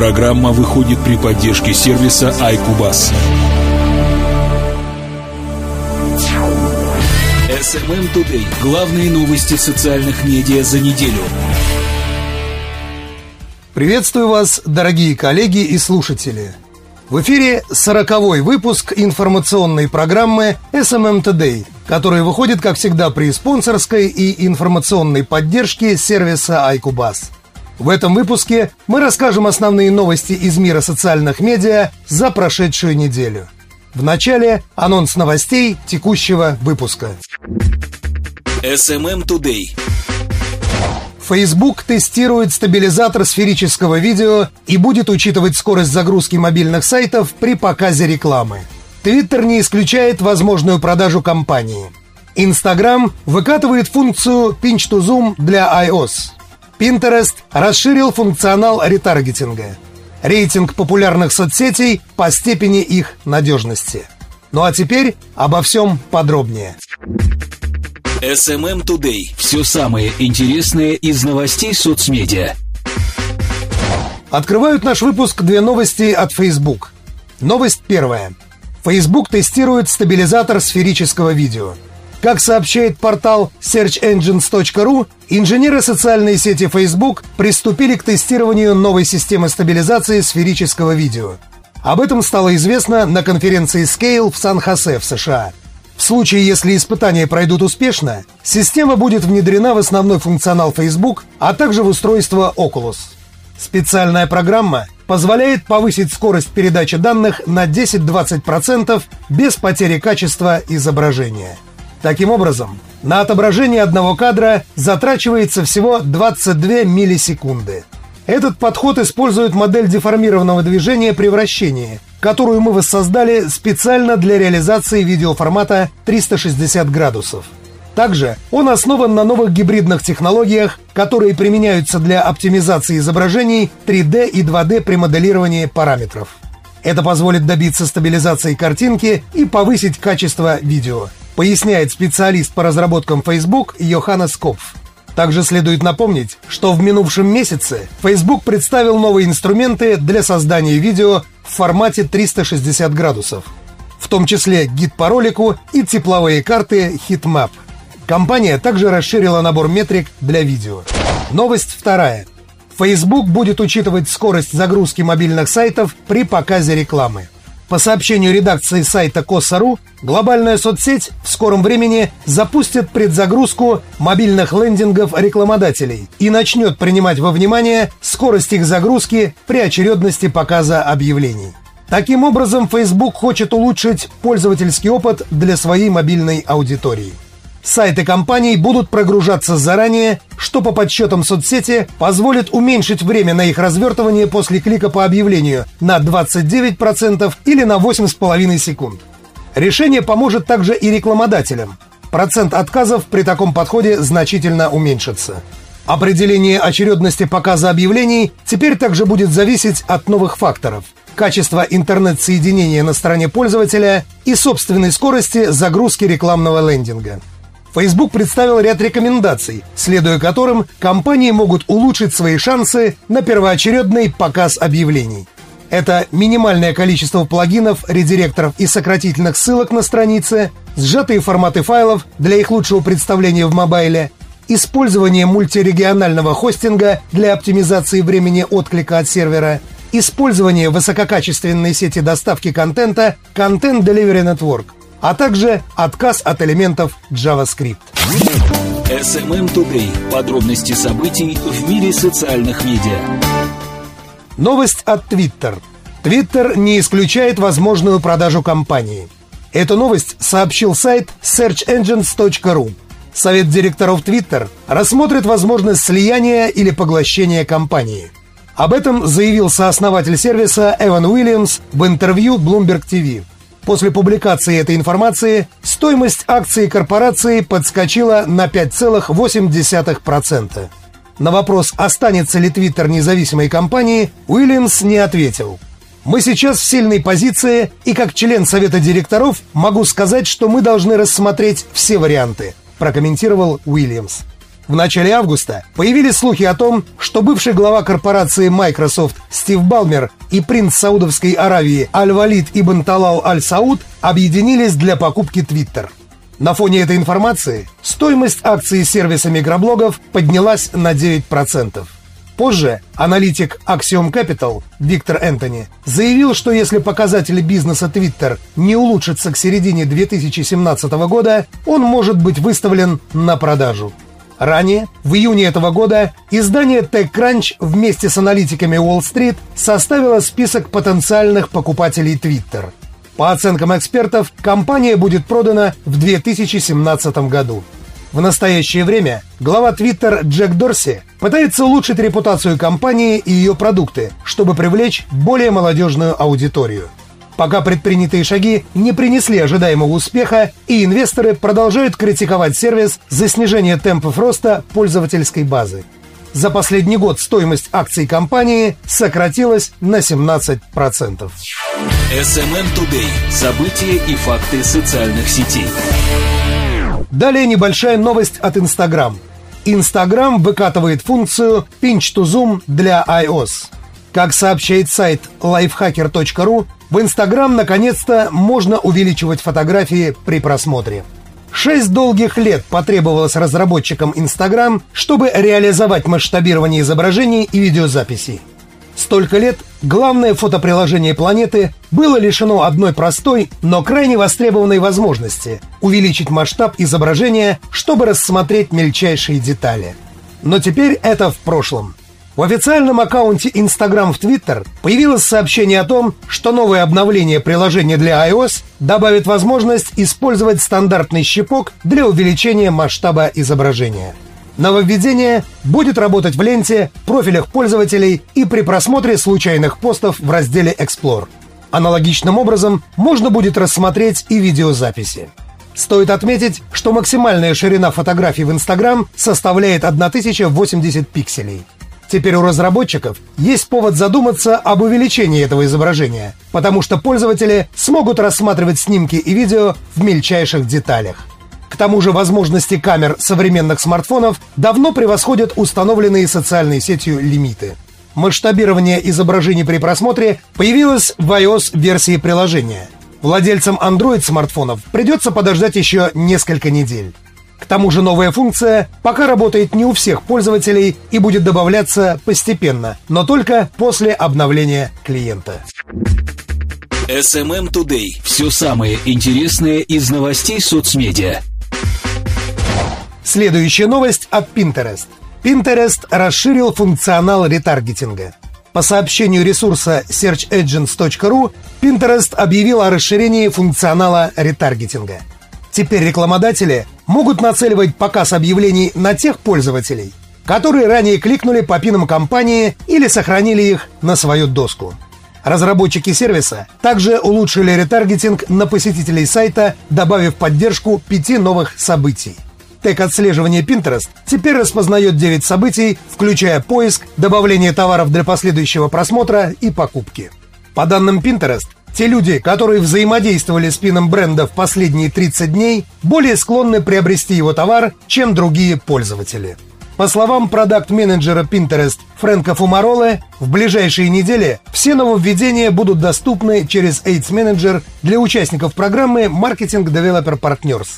Программа выходит при поддержке сервиса iCubus. SMM Today. Главные новости социальных медиа за неделю. Приветствую вас, дорогие коллеги и слушатели. В эфире сороковой выпуск информационной программы SMM Today, который выходит, как всегда, при спонсорской и информационной поддержке сервиса iCubus. В этом выпуске мы расскажем основные новости из мира социальных медиа за прошедшую неделю. В начале анонс новостей текущего выпуска. SMM Today. Facebook тестирует стабилизатор сферического видео и будет учитывать скорость загрузки мобильных сайтов при показе рекламы. Twitter не исключает возможную продажу компании. Instagram выкатывает функцию Pinch to Zoom для iOS. Pinterest расширил функционал ретаргетинга. Рейтинг популярных соцсетей по степени их надежности. Ну а теперь обо всем подробнее. SMM Today. Все самое интересное из новостей соцмедиа. Открывают наш выпуск две новости от Facebook. Новость первая. Facebook тестирует стабилизатор сферического видео – как сообщает портал searchengines.ru, инженеры социальной сети Facebook приступили к тестированию новой системы стабилизации сферического видео. Об этом стало известно на конференции Scale в Сан-Хосе в США. В случае, если испытания пройдут успешно, система будет внедрена в основной функционал Facebook, а также в устройство Oculus. Специальная программа позволяет повысить скорость передачи данных на 10-20% без потери качества изображения – Таким образом, на отображение одного кадра затрачивается всего 22 миллисекунды. Этот подход использует модель деформированного движения при вращении, которую мы воссоздали специально для реализации видеоформата 360 градусов. Также он основан на новых гибридных технологиях, которые применяются для оптимизации изображений 3D и 2D при моделировании параметров. Это позволит добиться стабилизации картинки и повысить качество видео – поясняет специалист по разработкам Facebook Йоханнес Копф. Также следует напомнить, что в минувшем месяце Facebook представил новые инструменты для создания видео в формате 360 градусов, в том числе гид по ролику и тепловые карты Heatmap. Компания также расширила набор метрик для видео. Новость вторая. Facebook будет учитывать скорость загрузки мобильных сайтов при показе рекламы. По сообщению редакции сайта Коса.ру, глобальная соцсеть в скором времени запустит предзагрузку мобильных лендингов рекламодателей и начнет принимать во внимание скорость их загрузки при очередности показа объявлений. Таким образом, Facebook хочет улучшить пользовательский опыт для своей мобильной аудитории. Сайты компаний будут прогружаться заранее, что по подсчетам соцсети позволит уменьшить время на их развертывание после клика по объявлению на 29% или на 8,5 секунд. Решение поможет также и рекламодателям. Процент отказов при таком подходе значительно уменьшится. Определение очередности показа объявлений теперь также будет зависеть от новых факторов – качества интернет-соединения на стороне пользователя и собственной скорости загрузки рекламного лендинга. Facebook представил ряд рекомендаций, следуя которым компании могут улучшить свои шансы на первоочередный показ объявлений. Это минимальное количество плагинов, редиректоров и сократительных ссылок на странице, сжатые форматы файлов для их лучшего представления в мобайле, использование мультирегионального хостинга для оптимизации времени отклика от сервера, использование высококачественной сети доставки контента Content Delivery Network – а также отказ от элементов JavaScript. SMM Today. Подробности событий в мире социальных медиа. Новость от Twitter. Twitter не исключает возможную продажу компании. Эту новость сообщил сайт searchengines.ru. Совет директоров Twitter рассмотрит возможность слияния или поглощения компании. Об этом заявил сооснователь сервиса Эван Уильямс в интервью Bloomberg TV. После публикации этой информации стоимость акций корпорации подскочила на 5,8%. На вопрос, останется ли Твиттер независимой компанией, Уильямс не ответил. «Мы сейчас в сильной позиции, и как член совета директоров могу сказать, что мы должны рассмотреть все варианты», прокомментировал Уильямс. В начале августа появились слухи о том, что бывший глава корпорации Microsoft Стив Балмер и принц Саудовской Аравии Аль-Валид Ибн Талал Аль-Сауд объединились для покупки Twitter. На фоне этой информации стоимость акций сервиса микроблогов поднялась на 9%. Позже аналитик Axiom Capital Виктор Энтони заявил, что если показатели бизнеса Twitter не улучшатся к середине 2017 года, он может быть выставлен на продажу. Ранее, в июне этого года, издание TechCrunch вместе с аналитиками Wall Street составило список потенциальных покупателей Twitter. По оценкам экспертов, компания будет продана в 2017 году. В настоящее время глава Twitter Джек Дорси пытается улучшить репутацию компании и ее продукты, чтобы привлечь более молодежную аудиторию. Пока предпринятые шаги не принесли ожидаемого успеха, и инвесторы продолжают критиковать сервис за снижение темпов роста пользовательской базы. За последний год стоимость акций компании сократилась на 17%. SMM Today. События и факты социальных сетей. Далее небольшая новость от Instagram. Instagram выкатывает функцию Pinch to Zoom для iOS. Как сообщает сайт lifehacker.ru, в Instagram наконец-то можно увеличивать фотографии при просмотре. Шесть долгих лет потребовалось разработчикам Instagram, чтобы реализовать масштабирование изображений и видеозаписей. Столько лет главное фотоприложение планеты было лишено одной простой, но крайне востребованной возможности – увеличить масштаб изображения, чтобы рассмотреть мельчайшие детали. Но теперь это в прошлом. В официальном аккаунте Instagram в Twitter появилось сообщение о том, что новое обновление приложения для iOS добавит возможность использовать стандартный щипок для увеличения масштаба изображения – Нововведение будет работать в ленте, профилях пользователей и при просмотре случайных постов в разделе Explore. Аналогичным образом можно будет рассмотреть и видеозаписи. Стоит отметить, что максимальная ширина фотографий в Instagram составляет 1080 пикселей. Теперь у разработчиков есть повод задуматься об увеличении этого изображения, потому что пользователи смогут рассматривать снимки и видео в мельчайших деталях. К тому же возможности камер современных смартфонов давно превосходят установленные социальной сетью лимиты. Масштабирование изображений при просмотре появилось в iOS-версии приложения. Владельцам Android-смартфонов придется подождать еще несколько недель. К тому же новая функция пока работает не у всех пользователей и будет добавляться постепенно, но только после обновления клиента. SMM Today. Все самое интересное из новостей соцмедиа. Следующая новость от Pinterest. Pinterest расширил функционал ретаргетинга. По сообщению ресурса searchengines.ru, Pinterest объявил о расширении функционала ретаргетинга. Теперь рекламодатели могут нацеливать показ объявлений на тех пользователей, которые ранее кликнули по пинам компании или сохранили их на свою доску. Разработчики сервиса также улучшили ретаргетинг на посетителей сайта, добавив поддержку пяти новых событий – Тег отслеживания Pinterest теперь распознает 9 событий, включая поиск, добавление товаров для последующего просмотра и покупки. По данным Pinterest, те люди, которые взаимодействовали с пином бренда в последние 30 дней, более склонны приобрести его товар, чем другие пользователи. По словам продакт-менеджера Pinterest Фрэнка Фумароле, в ближайшие недели все нововведения будут доступны через Aids Manager для участников программы Marketing Developer Partners.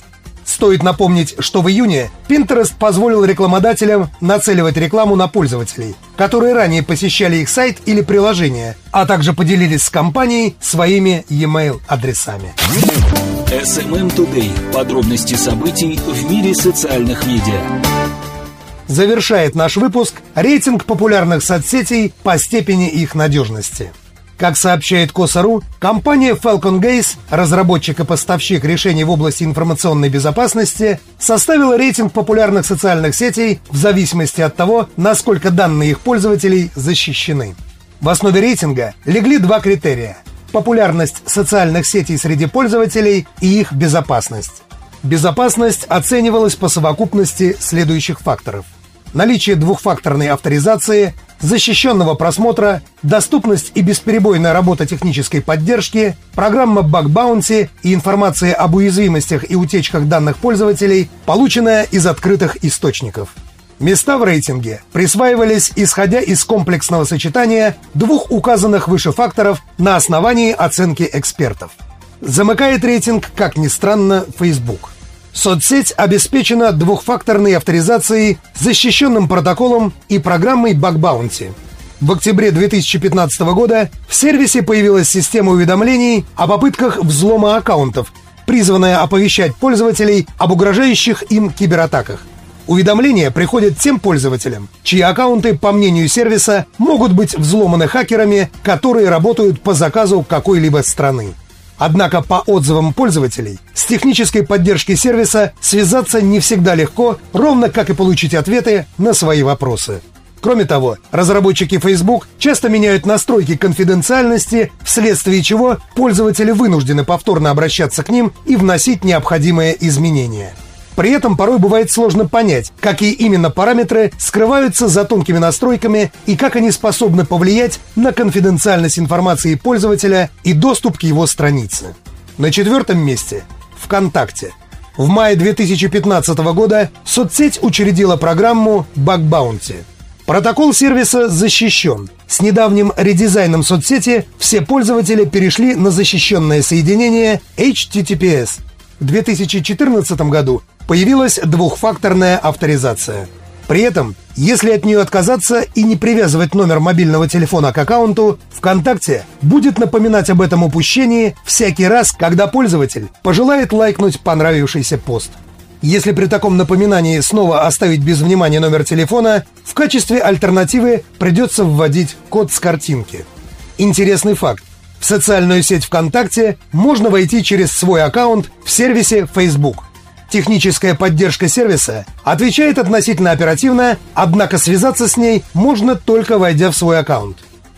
Стоит напомнить, что в июне Pinterest позволил рекламодателям нацеливать рекламу на пользователей, которые ранее посещали их сайт или приложение, а также поделились с компанией своими e-mail адресами. SMM Today. Подробности событий в мире социальных медиа. Завершает наш выпуск рейтинг популярных соцсетей по степени их надежности – как сообщает Косару, компания Falcon Gaze, разработчик и поставщик решений в области информационной безопасности, составила рейтинг популярных социальных сетей в зависимости от того, насколько данные их пользователей защищены. В основе рейтинга легли два критерия – популярность социальных сетей среди пользователей и их безопасность. Безопасность оценивалась по совокупности следующих факторов – наличие двухфакторной авторизации, защищенного просмотра, доступность и бесперебойная работа технической поддержки, программа Bug Bounty и информация об уязвимостях и утечках данных пользователей, полученная из открытых источников. Места в рейтинге присваивались исходя из комплексного сочетания двух указанных выше факторов на основании оценки экспертов. Замыкает рейтинг, как ни странно, Facebook. Соцсеть обеспечена двухфакторной авторизацией, защищенным протоколом и программой Bug. В октябре 2015 года в сервисе появилась система уведомлений о попытках взлома аккаунтов, призванная оповещать пользователей об угрожающих им кибератаках. Уведомления приходят тем пользователям, чьи аккаунты, по мнению сервиса, могут быть взломаны хакерами, которые работают по заказу какой-либо страны. Однако по отзывам пользователей с технической поддержкой сервиса связаться не всегда легко, ровно как и получить ответы на свои вопросы. Кроме того, разработчики Facebook часто меняют настройки конфиденциальности, вследствие чего пользователи вынуждены повторно обращаться к ним и вносить необходимые изменения. При этом порой бывает сложно понять, какие именно параметры скрываются за тонкими настройками и как они способны повлиять на конфиденциальность информации пользователя и доступ к его странице. На четвертом месте – ВКонтакте. В мае 2015 года соцсеть учредила программу Bounty. Протокол сервиса защищен. С недавним редизайном соцсети все пользователи перешли на защищенное соединение HTTPS. В 2014 году появилась двухфакторная авторизация. При этом, если от нее отказаться и не привязывать номер мобильного телефона к аккаунту, ВКонтакте будет напоминать об этом упущении всякий раз, когда пользователь пожелает лайкнуть понравившийся пост. Если при таком напоминании снова оставить без внимания номер телефона, в качестве альтернативы придется вводить код с картинки. Интересный факт. В социальную сеть ВКонтакте можно войти через свой аккаунт в сервисе Facebook – Техническая поддержка сервиса отвечает относительно оперативно, однако связаться с ней можно только войдя в свой аккаунт.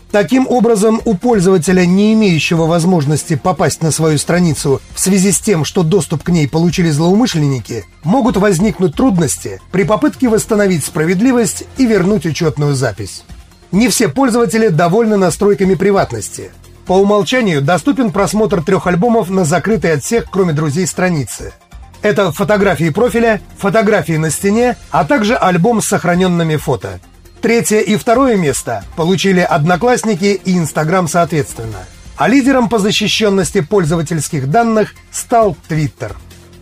Таким образом, у пользователя, не имеющего возможности попасть на свою страницу в связи с тем, что доступ к ней получили злоумышленники, могут возникнуть трудности при попытке восстановить справедливость и вернуть учетную запись. Не все пользователи довольны настройками приватности. По умолчанию доступен просмотр трех альбомов на закрытой от всех, кроме друзей, странице – это фотографии профиля, фотографии на стене, а также альбом с сохраненными фото. Третье и второе место получили Одноклассники и Инстаграм соответственно. А лидером по защищенности пользовательских данных стал Твиттер.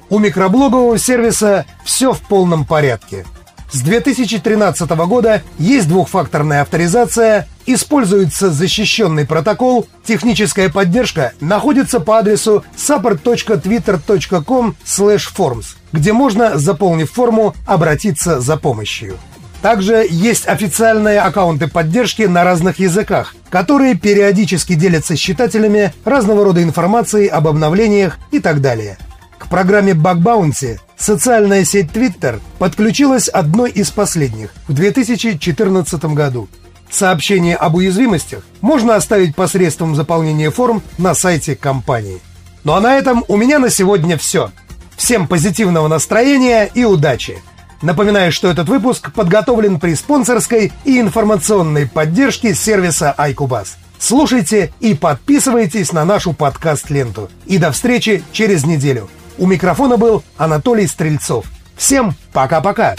У микроблогового сервиса все в полном порядке – с 2013 года есть двухфакторная авторизация, используется защищенный протокол, техническая поддержка находится по адресу support.twitter.com forms, где можно, заполнив форму, обратиться за помощью. Также есть официальные аккаунты поддержки на разных языках, которые периодически делятся с читателями разного рода информацией об обновлениях и так далее. К программе Bug Bounty Социальная сеть Twitter подключилась одной из последних в 2014 году. Сообщение об уязвимостях можно оставить посредством заполнения форм на сайте компании. Ну а на этом у меня на сегодня все. Всем позитивного настроения и удачи! Напоминаю, что этот выпуск подготовлен при спонсорской и информационной поддержке сервиса iCubus. Слушайте и подписывайтесь на нашу подкаст-ленту. И до встречи через неделю. У микрофона был Анатолий Стрельцов. Всем пока-пока.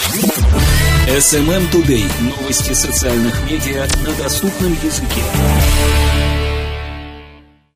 SMM Today. Новости социальных медиа на доступном языке.